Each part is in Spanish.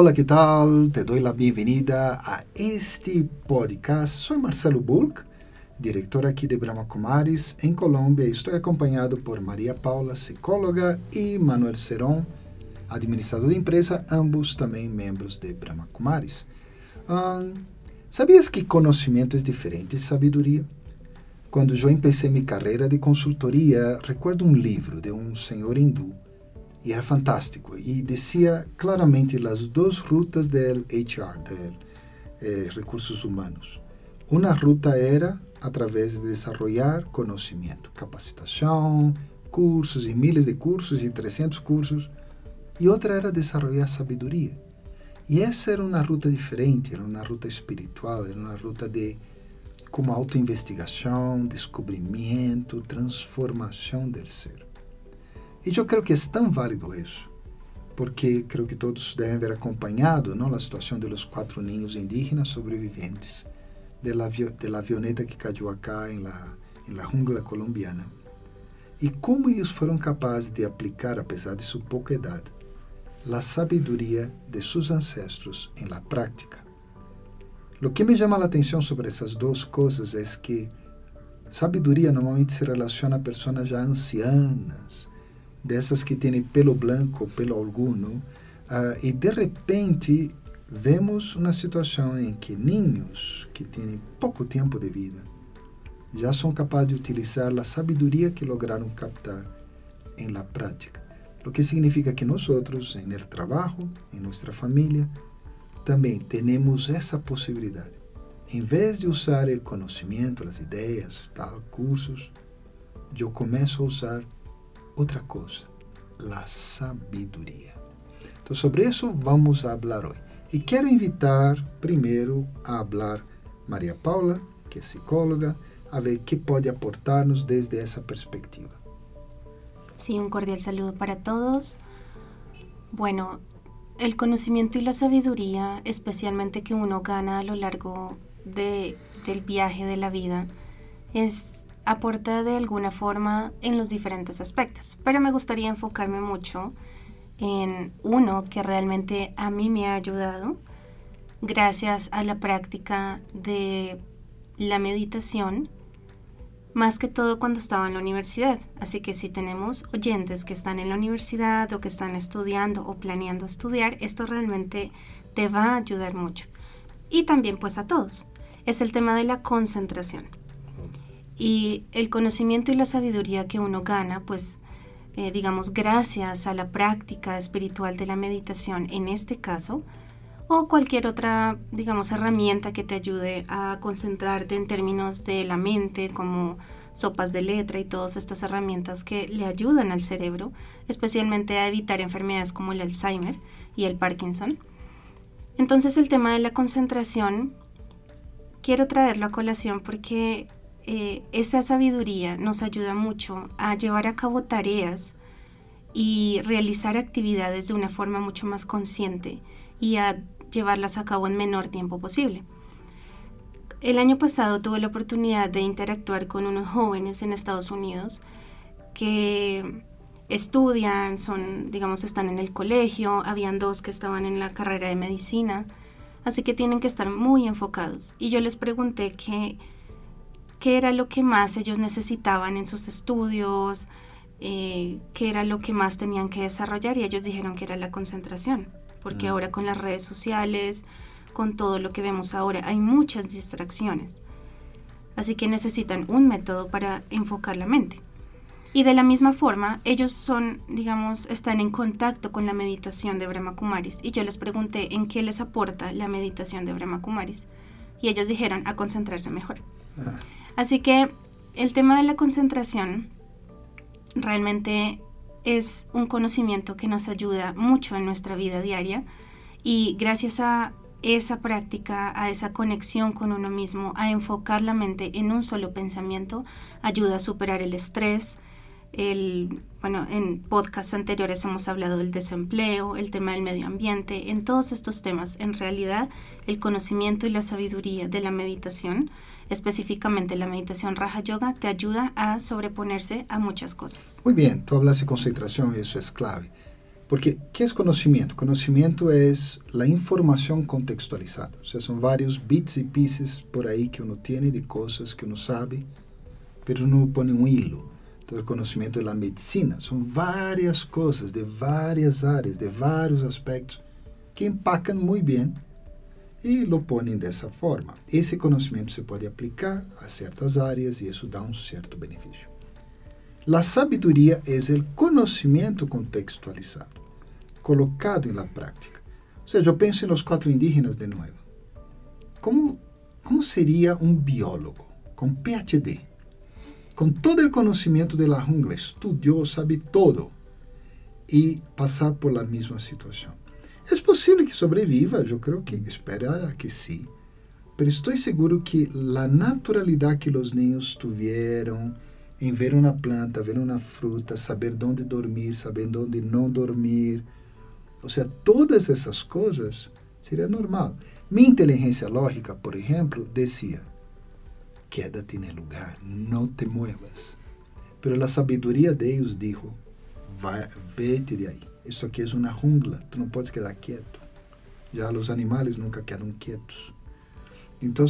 Olá, que tal? Te dou a bem-vinda a este podcast. Sou Marcelo Bulk, diretor aqui de Brahma Kumaris, em Colômbia. Estou acompanhado por Maria Paula, psicóloga, e Manuel Seron, administrador de empresa, ambos também membros de Brahma Kumaris. Ah, hum, sabias que conhecimento é diferente de sabedoria? Quando eu comecei minha carreira de consultoria, recuerdo um livro de um senhor hindu y era fantástico y decía claramente las dos rutas del HR, de eh, recursos humanos. Una ruta era a través de desarrollar conocimiento, capacitación, cursos y miles de cursos y 300 cursos. Y otra era desarrollar sabiduría. Y esa era una ruta diferente, era una ruta espiritual, era una ruta de como autoinvestigación, descubrimiento, transformación del ser. E eu creio que é tão válido isso, porque creio que todos devem haver acompanhado não, a situação dos quatro ninhos indígenas sobreviventes de la, de la avioneta que caiu acá em la, em la jungla colombiana. E como eles foram capazes de aplicar, apesar de sua pouca idade, a sabedoria de seus ancestros em la prática. O que me chama a atenção sobre essas duas coisas é que sabedoria normalmente se relaciona a pessoas já ancianas, dessas que têm pelo branco, pelo alguno, uh, e de repente vemos uma situação em que niños que têm pouco tempo de vida já são capazes de utilizar a sabedoria que lograram captar em la prática. O que significa que nós, em el trabalho, em nossa família, também temos essa possibilidade. Em vez de usar o conhecimento, as ideias, tal, cursos, eu começo a usar outra coisa, a sabedoria. Então, sobre isso vamos falar hoje. E quero invitar primeiro a falar Maria Paula, que é psicóloga, a ver qué pode aportarnos desde esa perspectiva. Sí, un cordial saludo para todos. Bueno, el conocimiento y la sabiduría, especialmente que uno gana a lo largo de, del viaje de la vida, es aporta de alguna forma en los diferentes aspectos, pero me gustaría enfocarme mucho en uno que realmente a mí me ha ayudado gracias a la práctica de la meditación, más que todo cuando estaba en la universidad. Así que si tenemos oyentes que están en la universidad o que están estudiando o planeando estudiar, esto realmente te va a ayudar mucho. Y también pues a todos. Es el tema de la concentración. Y el conocimiento y la sabiduría que uno gana, pues, eh, digamos, gracias a la práctica espiritual de la meditación en este caso, o cualquier otra, digamos, herramienta que te ayude a concentrarte en términos de la mente, como sopas de letra y todas estas herramientas que le ayudan al cerebro, especialmente a evitar enfermedades como el Alzheimer y el Parkinson. Entonces el tema de la concentración, quiero traerlo a colación porque eh, esa sabiduría nos ayuda mucho a llevar a cabo tareas y realizar actividades de una forma mucho más consciente y a llevarlas a cabo en menor tiempo posible. El año pasado tuve la oportunidad de interactuar con unos jóvenes en Estados Unidos que estudian, son, digamos, están en el colegio, habían dos que estaban en la carrera de medicina, así que tienen que estar muy enfocados. Y yo les pregunté que qué era lo que más ellos necesitaban en sus estudios, eh, qué era lo que más tenían que desarrollar y ellos dijeron que era la concentración, porque mm. ahora con las redes sociales, con todo lo que vemos ahora, hay muchas distracciones. Así que necesitan un método para enfocar la mente. Y de la misma forma, ellos son, digamos, están en contacto con la meditación de Brahma Kumaris. Y yo les pregunté en qué les aporta la meditación de Brahma Kumaris. Y ellos dijeron a concentrarse mejor. Ah. Así que el tema de la concentración realmente es un conocimiento que nos ayuda mucho en nuestra vida diaria y gracias a esa práctica, a esa conexión con uno mismo, a enfocar la mente en un solo pensamiento, ayuda a superar el estrés. El, bueno, en podcasts anteriores hemos hablado del desempleo, el tema del medio ambiente, en todos estos temas, en realidad el conocimiento y la sabiduría de la meditación específicamente la meditación Raja Yoga, te ayuda a sobreponerse a muchas cosas. Muy bien, tú hablas de concentración y eso es clave. Porque, ¿qué es conocimiento? Conocimiento es la información contextualizada. O sea, son varios bits y pieces por ahí que uno tiene de cosas que uno sabe, pero no pone un hilo. Entonces, conocimiento de la medicina son varias cosas de varias áreas, de varios aspectos, que empacan muy bien e lo põem dessa forma. Esse conhecimento se pode aplicar a certas áreas e isso dá um certo benefício. La sabedoria é o conhecimento contextualizado, colocado na prática. Ou seja, eu penso nos quatro indígenas de novo. Como, como seria um biólogo com PhD, com todo o conhecimento da jungla, estudou, sabe todo, e passar por la mesma situação? Es posible que sobreviva, yo creo que esperará que sí, pero estoy seguro que la naturalidad que los niños tuvieron en ver una planta, ver una fruta, saber dónde dormir, saber dónde no dormir, o sea, todas essas coisas seria normal. Minha inteligência lógica, por exemplo, dizia: quédate no lugar, não te muevas. Pero a sabedoria de Deus dijo: vete de aí. Isso aqui é uma jungla, tu não podes quedar quieto. Já os animais nunca quedam quietos. Então,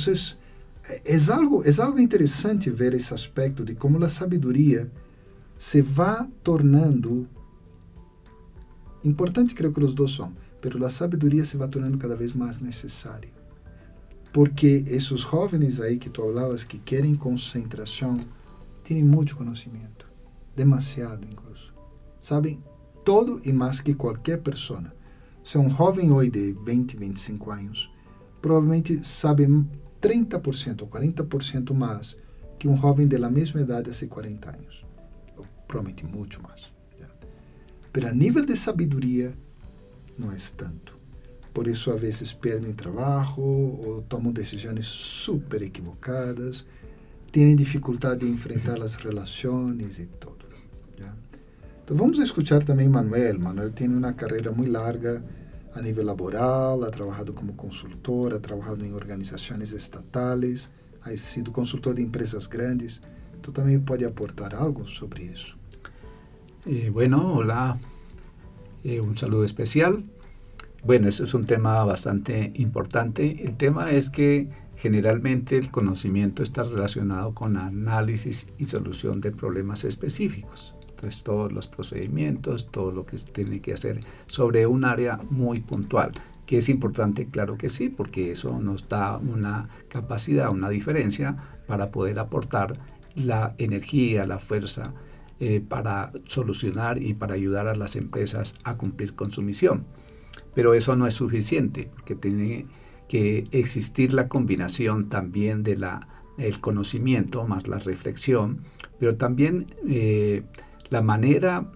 é algo, é algo interessante ver esse aspecto de como a sabedoria se vai tornando Importante creo que los dos son, pero la sabiduría se va tornando cada vez más necesaria. Porque esos jóvenes ahí que tú hablabas que quieren concentración, tienen mucho conocimiento, demasiado incluso. Saben todo e mais que qualquer pessoa. Se um jovem hoje de 20, 25 anos, provavelmente sabe 30% ou 40% mais que um jovem da mesma idade há 40 anos. Ou, provavelmente muito mais. Mas a nível de sabedoria, não é tanto. Por isso, às vezes, perdem trabalho ou tomam decisões super equivocadas, têm dificuldade de enfrentar as relações e tudo. Então, vamos escutar também Manuel. Manuel tem uma carreira muito larga a nível laboral, ha trabalhado como consultor, ha trabalhado em organizações estatais, ha sido consultor de empresas grandes. Então, também pode aportar algo sobre isso. Eh, bueno, hola, eh, un saludo especial. Bueno, eso es un tema bastante importante. El tema es que generalmente el conocimiento está relacionado con análisis y solución de problemas específicos. Entonces, todos los procedimientos, todo lo que se tiene que hacer sobre un área muy puntual. ¿Que es importante? Claro que sí, porque eso nos da una capacidad, una diferencia para poder aportar la energía, la fuerza, eh, para solucionar y para ayudar a las empresas a cumplir con su misión. Pero eso no es suficiente, porque tiene que existir la combinación también de la, el conocimiento más la reflexión, pero también eh, la manera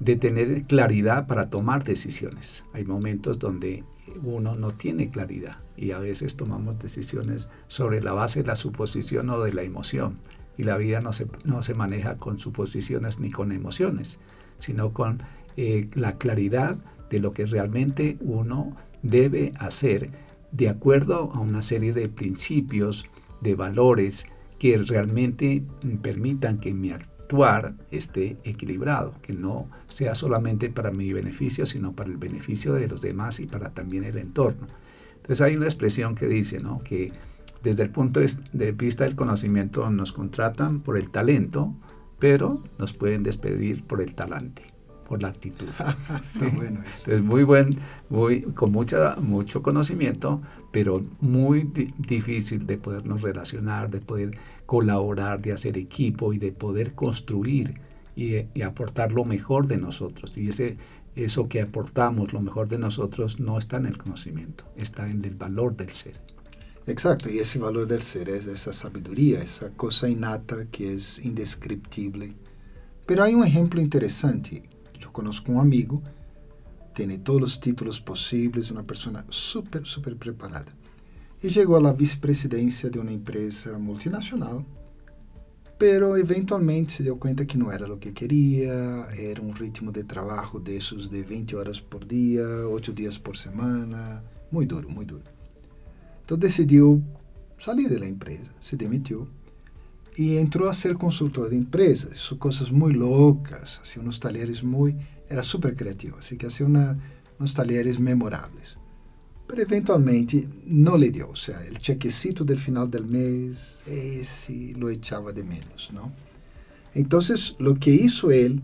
de tener claridad para tomar decisiones. Hay momentos donde uno no tiene claridad y a veces tomamos decisiones sobre la base de la suposición o de la emoción y la vida no se, no se maneja con suposiciones ni con emociones, sino con eh, la claridad de lo que realmente uno debe hacer de acuerdo a una serie de principios, de valores que realmente permitan que mi esté equilibrado, que no sea solamente para mi beneficio, sino para el beneficio de los demás y para también el entorno. Entonces hay una expresión que dice, ¿no? Que desde el punto de vista del conocimiento nos contratan por el talento, pero nos pueden despedir por el talante, por la actitud. Entonces, muy buen, muy, con mucha, mucho conocimiento, pero muy difícil de podernos relacionar, de poder colaborar, de hacer equipo y de poder construir y, y aportar lo mejor de nosotros. Y ese, eso que aportamos, lo mejor de nosotros, no está en el conocimiento, está en el valor del ser. Exacto, y ese valor del ser es esa sabiduría, esa cosa innata que es indescriptible. Pero hay un ejemplo interesante. conozco um amigo, tem todos os títulos possíveis, uma pessoa super, super preparada. E chegou à vice-presidência de uma empresa multinacional, pero eventualmente se deu conta que não era o que queria, era um ritmo de trabalho desses de 20 horas por dia, 8 dias por semana, muito duro, muito duro. Então decidiu sair da empresa, se demitiu e entrou a ser consultor de empresas, isso, coisas muito loucas, assim, uns talheres muito, era super criativo, assim, que hacía uma, uns talheres memoráveis. Mas eventualmente não lhe deu, ou seja, o chequecito do final do mês, esse eh, lo echava de menos, não? Então, o que hizo ele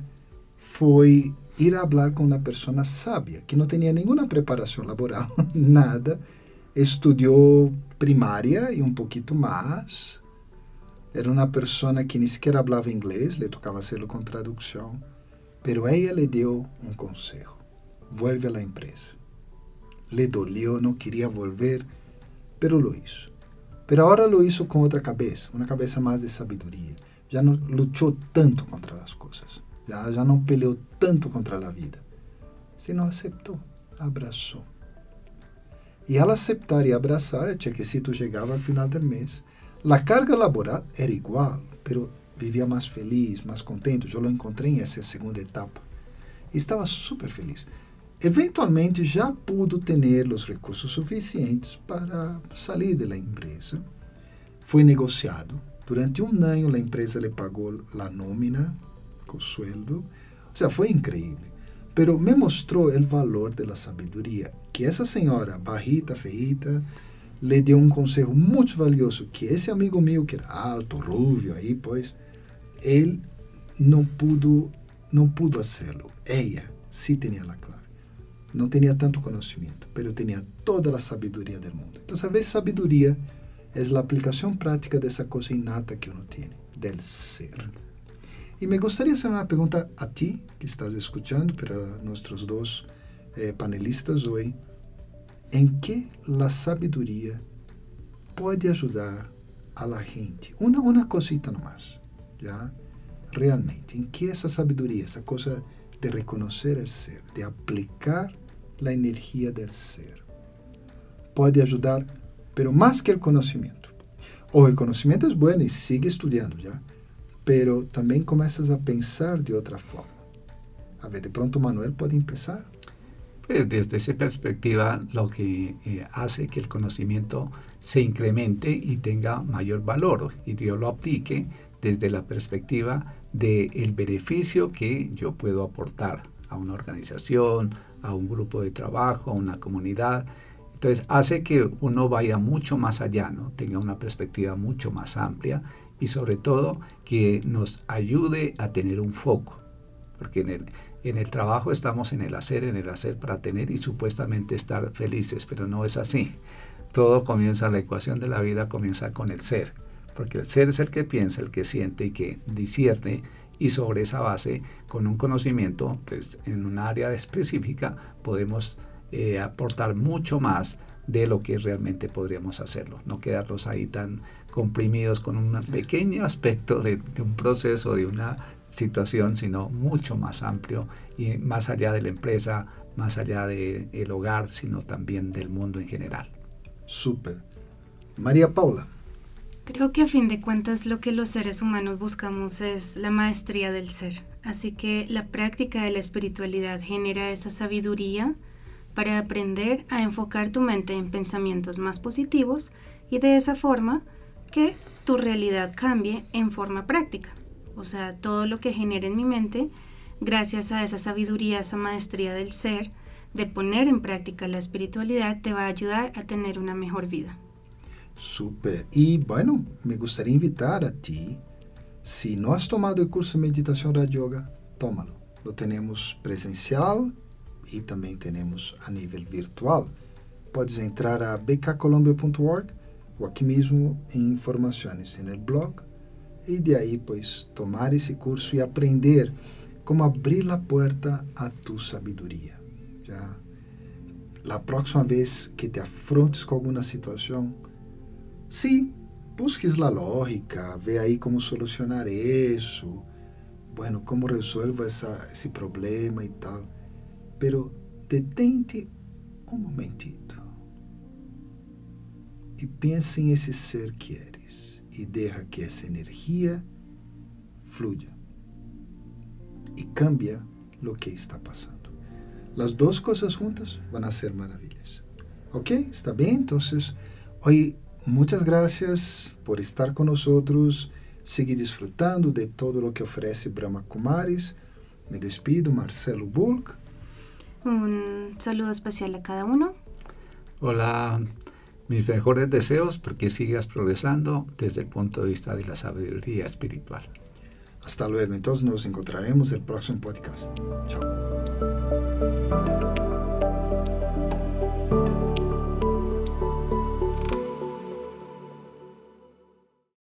foi ir a falar com uma pessoa sábia, que não tinha nenhuma preparação laboral, nada, estudou primária e um pouquinho mais, era uma pessoa que nem sequer falava inglês, le tocava selo com tradução, pero ella le deu um conselho: vuelve a la empresa. Le dolió, não queria volver, pero lo hizo. Pero agora lo hizo com outra cabeça, uma cabeça mais de sabedoria. Já não lutou tanto contra as coisas, já, já não peleou tanto contra a vida, sino aceitou, abraçou. E ela aceitar e abraçar, o chequecito chegava ao final do mês a carga laboral era igual, pero vivia mais feliz, mais contente. Eu lo encontrei nessa segunda etapa. Estava super feliz. Eventualmente já pude ter os recursos suficientes para sair da empresa. Foi negociado. Durante um ano, a empresa lhe pagou a nómina, o sueldo. Ou seja, foi incrível. Pero me mostrou o valor da sabedoria que essa senhora, barrita, feita, le deu um conselho muito valioso, que esse amigo meu, que era alto, rubio, aí, pois, ele não pudo, não pudo fazê-lo. Ela sí tinha a clave. Não tinha tanto conhecimento, mas tinha toda a sabedoria do mundo. Então, a vezes, sabedoria é a aplicação prática dessa coisa inata que uno tem, del ser. E me gostaria de fazer uma pergunta a ti, que estás escutando, para nossos dois eh, panelistas hoje. Em que a sabedoria pode ajudar a la gente. Uma, uma cosita nomás, já? Realmente, em que essa sabedoria, essa coisa de reconhecer o ser, de aplicar a energia do ser, pode ajudar, pero mais que o conhecimento. O conhecimento é bueno e sigue estudando, já? Pero também começas a pensar de outra forma. A ver, de pronto Manuel pode começar. Pues desde esa perspectiva lo que eh, hace que el conocimiento se incremente y tenga mayor valor y yo lo aplique desde la perspectiva del beneficio que yo puedo aportar a una organización, a un grupo de trabajo, a una comunidad. Entonces hace que uno vaya mucho más allá, ¿no? tenga una perspectiva mucho más amplia y sobre todo que nos ayude a tener un foco. Porque en el, en el trabajo estamos en el hacer, en el hacer para tener y supuestamente estar felices, pero no es así. Todo comienza, la ecuación de la vida comienza con el ser, porque el ser es el que piensa, el que siente y que discierne y sobre esa base, con un conocimiento, pues en un área específica, podemos eh, aportar mucho más de lo que realmente podríamos hacerlo, no quedarnos ahí tan comprimidos con un pequeño aspecto de, de un proceso, de una situación, sino mucho más amplio y más allá de la empresa, más allá del el hogar, sino también del mundo en general. Súper. María Paula. Creo que a fin de cuentas lo que los seres humanos buscamos es la maestría del ser. Así que la práctica de la espiritualidad genera esa sabiduría para aprender a enfocar tu mente en pensamientos más positivos y de esa forma que tu realidad cambie en forma práctica. O sea, todo lo que genera en mi mente, gracias a esa sabiduría, esa maestría del ser, de poner en práctica la espiritualidad, te va a ayudar a tener una mejor vida. Super. Y bueno, me gustaría invitar a ti, si no has tomado el curso de meditación Raja Yoga, tómalo. Lo tenemos presencial y también tenemos a nivel virtual. Puedes entrar a bkcolombia.org o aquí mismo en informaciones en el blog e de aí, pois, tomar esse curso e aprender como abrir a porta a tu sabedoria. Já, a próxima vez que te afrontes com alguma situação, sim, busques a lógica, vê aí como solucionar isso, bueno, como resolvo essa, esse problema e tal. Pero detente um momentito e pense em esse ser que é y deja que esa energía fluya y cambia lo que está pasando. Las dos cosas juntas van a ser maravillas. ¿Ok? ¿Está bien? Entonces, hoy muchas gracias por estar con nosotros. Seguir disfrutando de todo lo que ofrece Brahma Kumaris. Me despido, Marcelo Bulk. Un saludo especial a cada uno. Hola, mis mejores deseos porque sigas progresando desde el punto de vista de la sabiduría espiritual. Hasta luego, entonces nos encontraremos el próximo podcast. Chao.